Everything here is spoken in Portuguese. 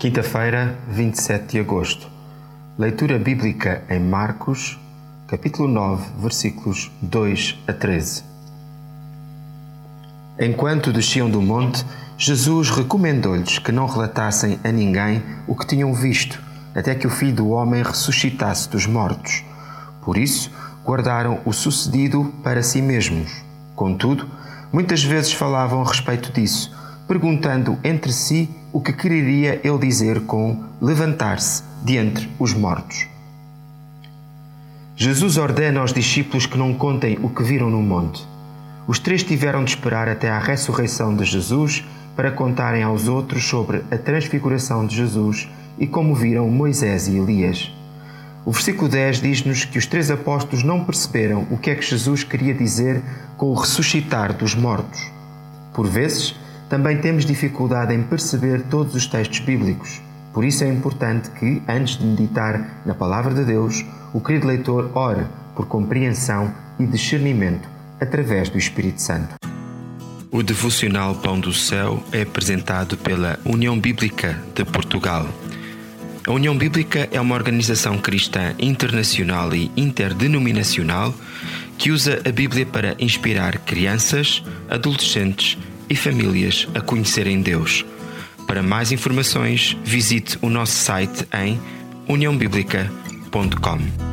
Quinta-feira, 27 de agosto. Leitura bíblica em Marcos, capítulo 9, versículos 2 a 13. Enquanto desciam do monte, Jesus recomendou-lhes que não relatassem a ninguém o que tinham visto, até que o Filho do Homem ressuscitasse dos mortos. Por isso, guardaram o sucedido para si mesmos. Contudo, muitas vezes falavam a respeito disso, perguntando entre si o que quereria ele dizer com levantar-se de entre os mortos. Jesus ordena aos discípulos que não contem o que viram no monte. Os três tiveram de esperar até à ressurreição de Jesus para contarem aos outros sobre a transfiguração de Jesus e como viram Moisés e Elias. O versículo 10 diz-nos que os três apóstolos não perceberam o que é que Jesus queria dizer com o ressuscitar dos mortos. Por vezes, também temos dificuldade em perceber todos os textos bíblicos. Por isso é importante que, antes de meditar na Palavra de Deus, o querido leitor ore por compreensão e discernimento através do Espírito Santo. O devocional Pão do Céu é apresentado pela União Bíblica de Portugal. A União Bíblica é uma organização cristã internacional e interdenominacional que usa a Bíblia para inspirar crianças, adolescentes e famílias a conhecerem Deus. Para mais informações, visite o nosso site em uniãobiblica.com.